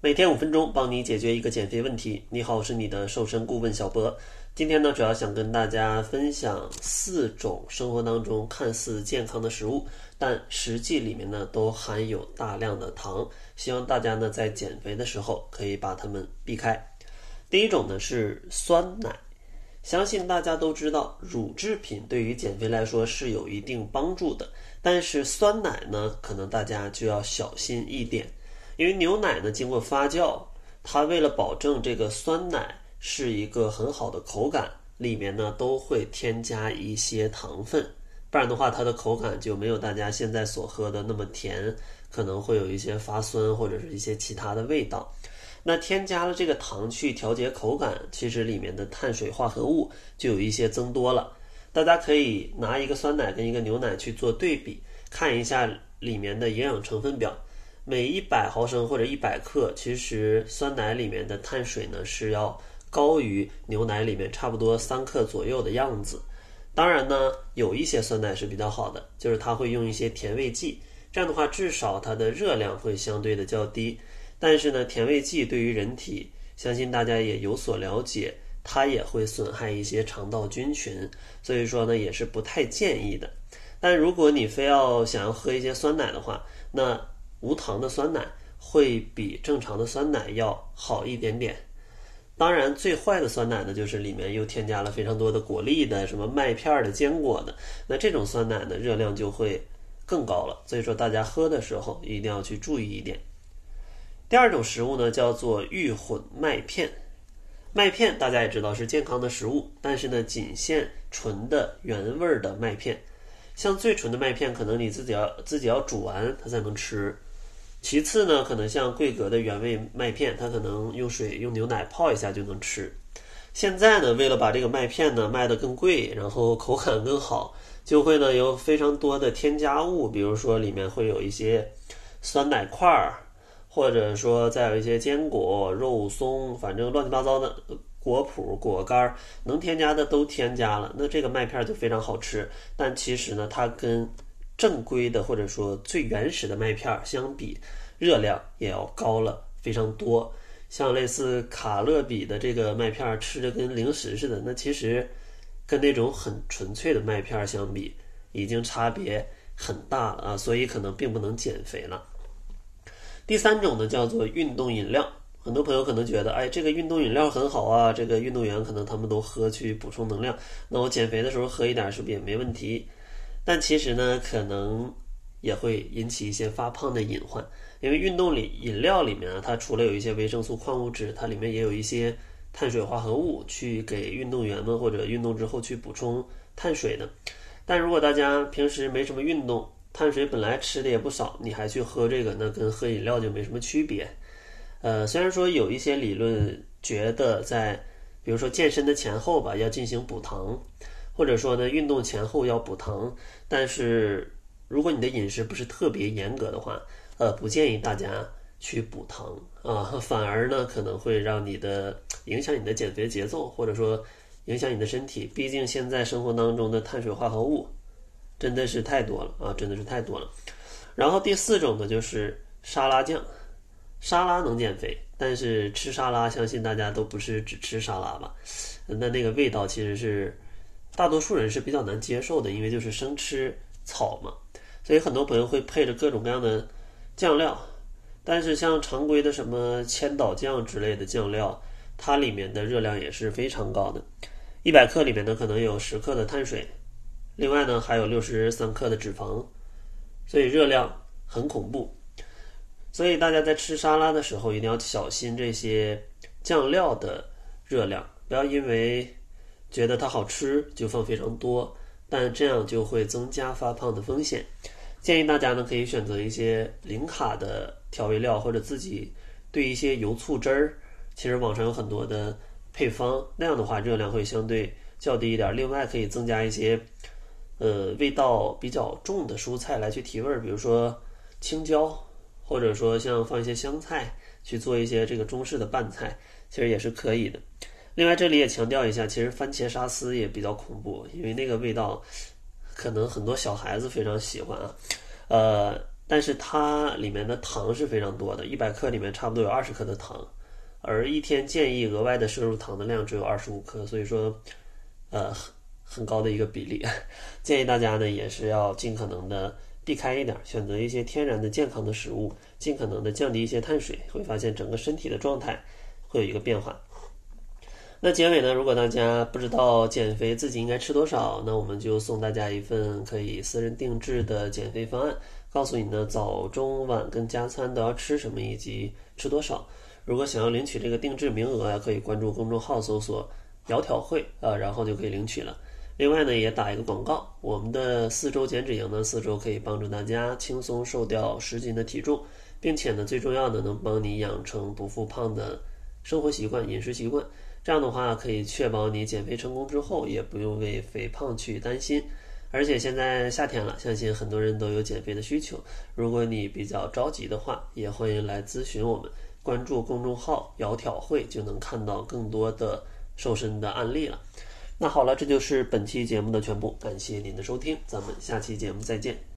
每天五分钟，帮你解决一个减肥问题。你好，我是你的瘦身顾问小博。今天呢，主要想跟大家分享四种生活当中看似健康的食物，但实际里面呢都含有大量的糖。希望大家呢在减肥的时候可以把它们避开。第一种呢是酸奶，相信大家都知道，乳制品对于减肥来说是有一定帮助的，但是酸奶呢，可能大家就要小心一点。因为牛奶呢经过发酵，它为了保证这个酸奶是一个很好的口感，里面呢都会添加一些糖分，不然的话它的口感就没有大家现在所喝的那么甜，可能会有一些发酸或者是一些其他的味道。那添加了这个糖去调节口感，其实里面的碳水化合物就有一些增多了。大家可以拿一个酸奶跟一个牛奶去做对比，看一下里面的营养成分表。每一百毫升或者一百克，其实酸奶里面的碳水呢是要高于牛奶里面差不多三克左右的样子。当然呢，有一些酸奶是比较好的，就是它会用一些甜味剂，这样的话至少它的热量会相对的较低。但是呢，甜味剂对于人体，相信大家也有所了解，它也会损害一些肠道菌群，所以说呢也是不太建议的。但如果你非要想要喝一些酸奶的话，那无糖的酸奶会比正常的酸奶要好一点点。当然，最坏的酸奶呢，就是里面又添加了非常多的果粒的、什么麦片的、坚果的。那这种酸奶呢，热量就会更高了。所以说，大家喝的时候一定要去注意一点。第二种食物呢，叫做预混麦片。麦片大家也知道是健康的食物，但是呢，仅限纯的原味的麦片。像最纯的麦片，可能你自己要自己要煮完它才能吃。其次呢，可能像桂格的原味麦片，它可能用水用牛奶泡一下就能吃。现在呢，为了把这个麦片呢卖得更贵，然后口感更好，就会呢有非常多的添加物，比如说里面会有一些酸奶块儿，或者说再有一些坚果、肉松，反正乱七八糟的果脯、果干能添加的都添加了。那这个麦片就非常好吃，但其实呢，它跟正规的或者说最原始的麦片相比，热量也要高了非常多。像类似卡乐比的这个麦片，吃着跟零食似的，那其实跟那种很纯粹的麦片相比，已经差别很大了啊！所以可能并不能减肥了。第三种呢，叫做运动饮料。很多朋友可能觉得，哎，这个运动饮料很好啊，这个运动员可能他们都喝去补充能量，那我减肥的时候喝一点是不是也没问题？但其实呢，可能也会引起一些发胖的隐患，因为运动里饮料里面啊，它除了有一些维生素、矿物质，它里面也有一些碳水化合物，去给运动员们或者运动之后去补充碳水的。但如果大家平时没什么运动，碳水本来吃的也不少，你还去喝这个，那跟喝饮料就没什么区别。呃，虽然说有一些理论觉得在，比如说健身的前后吧，要进行补糖。或者说呢，运动前后要补糖，但是如果你的饮食不是特别严格的话，呃，不建议大家去补糖啊，反而呢可能会让你的影响你的减肥节奏，或者说影响你的身体。毕竟现在生活当中的碳水化合物真的是太多了啊，真的是太多了。然后第四种呢就是沙拉酱，沙拉能减肥，但是吃沙拉相信大家都不是只吃沙拉吧？那那个味道其实是。大多数人是比较难接受的，因为就是生吃草嘛，所以很多朋友会配着各种各样的酱料。但是像常规的什么千岛酱之类的酱料，它里面的热量也是非常高的，一百克里面呢可能有十克的碳水，另外呢还有六十三克的脂肪，所以热量很恐怖。所以大家在吃沙拉的时候一定要小心这些酱料的热量，不要因为。觉得它好吃就放非常多，但这样就会增加发胖的风险。建议大家呢可以选择一些零卡的调味料，或者自己兑一些油醋汁儿。其实网上有很多的配方，那样的话热量会相对较低一点。另外可以增加一些呃味道比较重的蔬菜来去提味儿，比如说青椒，或者说像放一些香菜去做一些这个中式的拌菜，其实也是可以的。另外，这里也强调一下，其实番茄沙司也比较恐怖，因为那个味道可能很多小孩子非常喜欢啊。呃，但是它里面的糖是非常多的，一百克里面差不多有二十克的糖，而一天建议额外的摄入糖的量只有二十五克，所以说，呃，很高的一个比例。建议大家呢也是要尽可能的避开一点，选择一些天然的健康的食物，尽可能的降低一些碳水，会发现整个身体的状态会有一个变化。那结尾呢？如果大家不知道减肥自己应该吃多少，那我们就送大家一份可以私人定制的减肥方案，告诉你呢早中晚跟加餐都要吃什么以及吃多少。如果想要领取这个定制名额啊，可以关注公众号搜索“窈窕会”啊，然后就可以领取了。另外呢，也打一个广告，我们的四周减脂营呢，四周可以帮助大家轻松瘦掉十斤的体重，并且呢，最重要的能帮你养成不复胖的生活习惯、饮食习惯。这样的话，可以确保你减肥成功之后，也不用为肥胖去担心。而且现在夏天了，相信很多人都有减肥的需求。如果你比较着急的话，也欢迎来咨询我们。关注公众号“窈窕会”，就能看到更多的瘦身的案例了。那好了，这就是本期节目的全部，感谢您的收听，咱们下期节目再见。